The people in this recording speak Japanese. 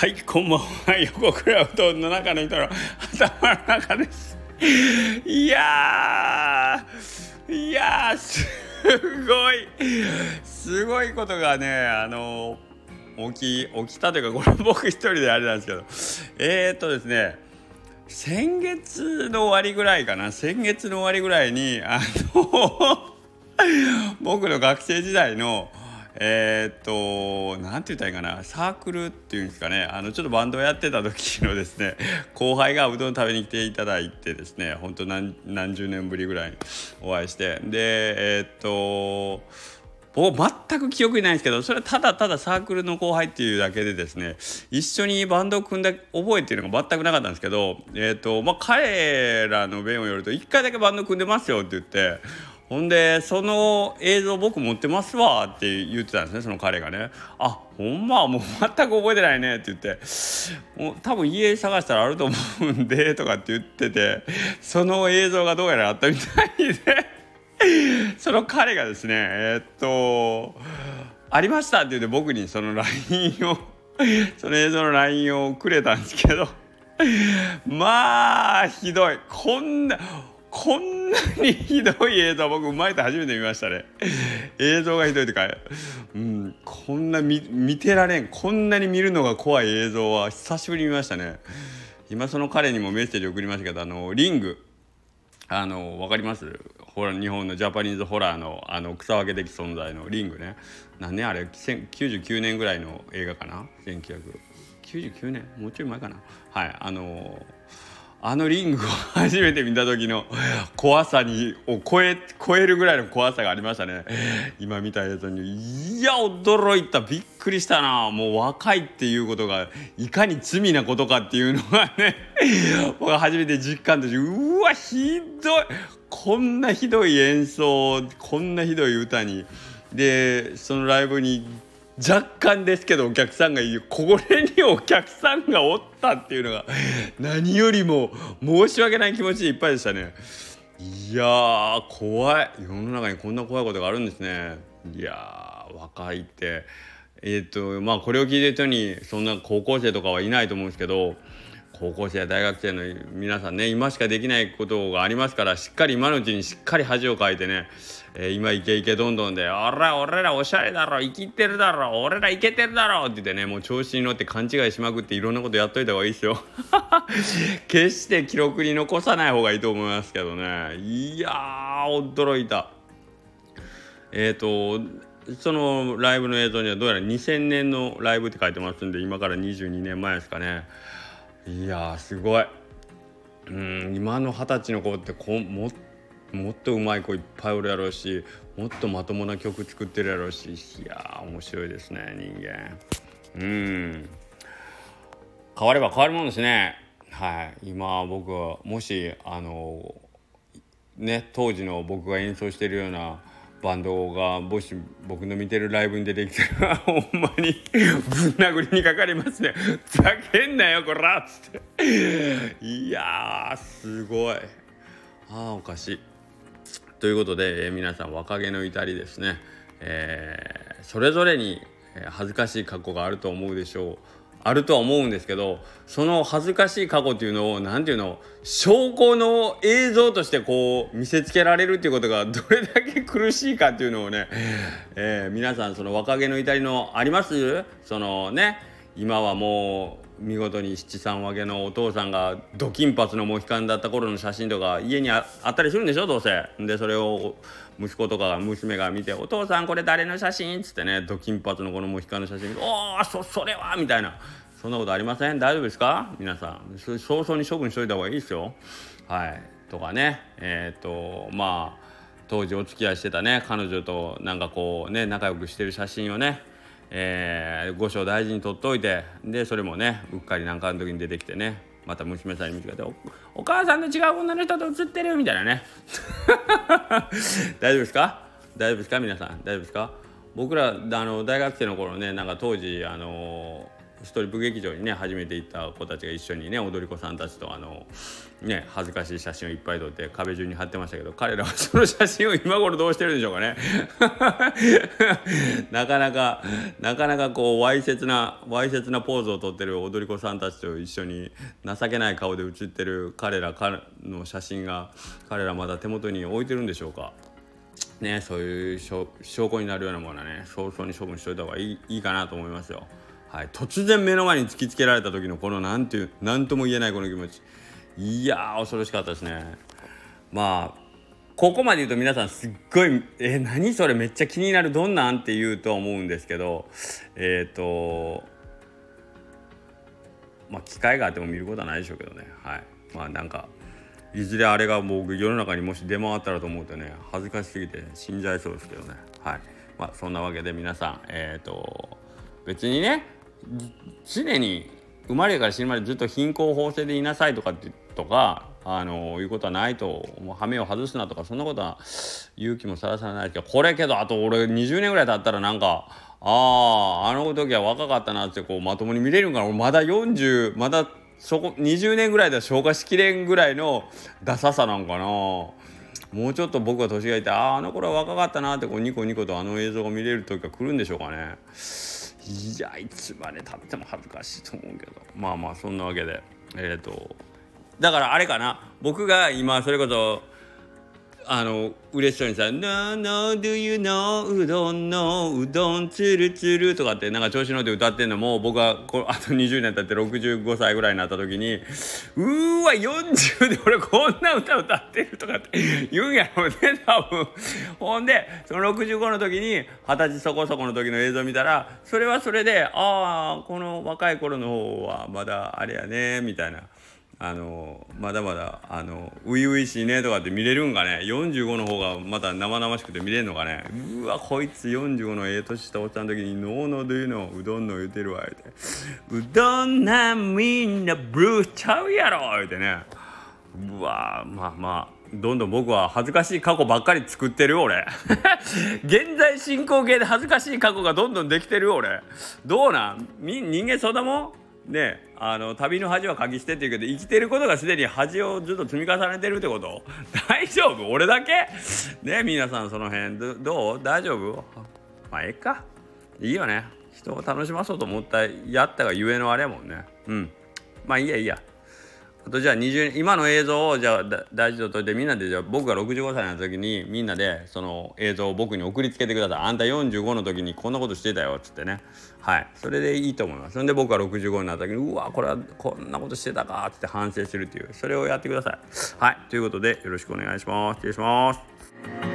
はいこんばんは。横倉うどんの中の人の頭の中です。いやいやすごい。すごいことがねあの起き起きたというかこれ僕一人であれなんですけど。えー、っとですね先月の終わりぐらいかな。先月の終わりぐらいにあの 僕の学生時代のえー、っと何て言ったらいいかなサークルっていうんですかね。あのちょっとバンドをやってた時のですね 後輩がうどん食べに来ていただいてですねほんと何十年ぶりぐらいにお会いして。でえー、っと僕全く記憶にないんですけどそれはただただサークルの後輩っていうだけでですね一緒にバンドを組んだ覚えっていうのが全くなかったんですけど、えーとまあ、彼らの弁をよると1回だけバンド組んでますよって言ってほんでその映像僕持ってますわって言ってたんですねその彼がね「あほんまもう全く覚えてないね」って言って「もう多分家探したらあると思うんで」とかって言っててその映像がどうやらあったみたいで。その彼がですねえー、っと「ありました」って言って僕にその LINE をその映像の LINE をくれたんですけど。まあひどい。こんなこんなにひどい映像僕生まれて初めて見ましたね。映像がひどいというか、うん、こんな見てられんこんなに見るのが怖い映像は久しぶりに見ましたね。今その彼にもメッセージ送りましたけどあのリング。あの分かります？ホラ日本のジャパニーズホラーのあの草分け的存在のリングね。何年？あれ99年ぐらいの映画かな？1999年？もうちょい前かな？はいあのあのリングを初めて見た時の怖さにを超え超えるぐらいの怖さがありましたね。今見た映像にいや驚いた。びっくりしたな。もう若いっていうことがいかに罪なことかっていうのがね 僕は初めて実感としてうわひどい。こんなひどい演奏こんなひどい歌に。でそのライブに若干ですけどお客さんがいるこれにお客さんがおったっていうのが何よりも申し訳ない気持ちでいっぱいでしたね。いや怖い。世の中にこんな怖いことがあるんですね。いや若いって。えっ、ー、とまあこれを聞いてる人にそんな高校生とかはいないと思うんですけど高校生や大学生の皆さんね今しかできないことがありますからしっかり今のうちにしっかり恥をかいてね、えー、今イケイケどんどんで「おら俺らおしゃれだろ生きてるだろ俺らイケてるだろ」って言ってねもう調子に乗って勘違いしまくっていろんなことやっといた方がいいですよ。決して記録に残さない方がいいと思いますけどね。いやー驚いた。えっ、ー、とそのライブの映像にはどうやら2000年のライブって書いてますんで今から22年前ですかね。いやすごい。うん今の二十歳の子ってこももっとうまい子いっぱいおるやろうしもっとまともな曲作ってるやろうしいや面白いですね人間。うん。変われば変わるもんですね。はい。今僕はもしあのね当時の僕が演奏してるようなバンドがもし僕の見てるライブに出てきたら ほんまにぶん殴りにかかりますね「ふざけんなよこら!」っつって。いやすごい。ああおかしい。ということで、えー、皆さん若気の至りですね、えー、それぞれに恥ずかしい過去があると思うでしょう。あるとは思うんですけどその恥ずかしい過去っていうのを何ていうの証拠の映像としてこう見せつけられるっていうことがどれだけ苦しいかっていうのをね、えー、皆さんその若気の至りのあります？そのね今はもう見事に七三分けのお父さんがド金髪のモヒカンだった頃の写真とか家にあったりするんでしょどうせ。でそれを息子とか娘が見て「お父さんこれ誰の写真?」っつってねド金髪のこのモヒカンの写真見て「おおそそれは!」みたいなそんなことありません？大丈夫ですか？皆さん早々に処分しといた方がいいですよ。はいとかねえっ、とまあ当時お付き合いしてたね彼女となんかこうね仲良くしてる写真をねえー、御所大事に取っておいてでそれもねうっかりなんかの時に出てきてねまた娘さんに見つけてお母さんの違う女の人と写ってるみたいなね。大丈夫ですか？大丈夫ですか？皆さん。大丈夫ですか？僕らあの大学生の頃ねなんか当時あのートリップ劇場にね初めて行った子たちが一緒にね踊り子さんたちとあのね恥ずかしい写真をいっぱい撮って壁中に貼ってましたけど彼らはその写真を今頃どうしてるんでしょうかね なかなかなかなかこうわいせつなわいせつなポーズを撮ってる踊り子さんたちと一緒に情けない顔で写ってる彼らの写真が彼らまだ手元に置いてるんでしょうかねそういう証拠になるようなものはね早々に処分しといた方がいいいいかなと思いますよ。はい、突然目の前に突きつけられた時のこの何ていう何とも言えないこの気持ち。いや恐ろしかったですね。まあここまで言うと皆さんすっごい「え何それめっちゃ気になるどんなん?」って言うと思うんですけどえっ、ー、とまあ機会があっても見ることはないでしょうけどね。はい。まあなんかいずれあれが僕世の中にもし出回ったらと思うとね恥ずかしすぎて死んじゃいそうですけどね。はい。まあそんなわけで皆さんえっ、ー、と別にね常に生まれから死ぬまでずっと貧困法制でいなさいとかってとかあのいうことはないともう羽目を外すなとかそんなことは勇気もさらさらないけどこれけどあと俺20年ぐらい経ったらなんかあああの時は若かったなってこうまともに見れるかな。俺まだ40まだそこ20年ぐらいでは消化しきれんぐらいのダサさなんかな。もうちょっと僕が年がいてあああの頃は若かったなってこうニコニコとあの映像が見れる時が来るんでしょうかね。いやいつまでたっても恥ずかしいと思うけど。まあまあそんなわけで。えっ、ー、とだからあれかな。僕が今それこそあの嬉しそうにさ「No, no, do you know うどんのうどんつるつる」とかってなんか調子乗って歌ってんのも僕がこあと20年経って65歳ぐらいになった時に「うーわ40で俺こんな歌歌ってる」とかって言うんやろうね 多分。ほんでその65の時に二十歳そこそこの時の映像見たらそれはそれで「ああこの若い頃の方はまだあれやね」みたいな。あのまだまだあの初々しいねとかって見れるんかね。45の方がまた生々しくて見れるのかね。うわこいつ45のええ年したおっちゃんの時に「ノーノードゥのうどんの言うてるわ」言うて「うどんなみんなブルーちゃうやろ」言うてね。うわまあまあどんどん僕は恥ずかしい過去ばっかり作ってる俺。現在進行形で恥ずかしい過去がどんどんできてる俺。どうなん？人間そんなもん？ねあの旅の恥は鍵してって言うけど生きてることがすでに恥をずっと積み重ねてるってこと？大丈夫？俺だけ？ね皆さんその辺どう？大丈夫？まあええか。いいよね。人を楽しまそうと思ったやったがゆえのあれやもんね。うん。まあいいやいいや。あとじゃあ20今の映像をじゃあ大事とといてみんなでじゃあ僕が65歳の時にみんなでその映像を僕に送りつけてください。あんた45の時にこんなことしてたよっつってね。はい。それでいいと思います。そんで僕が65になった時にうわこれはこんなことしてたかっつって反省するっていう。それをやってください。はい。ということでよろしくお願いします。失礼します。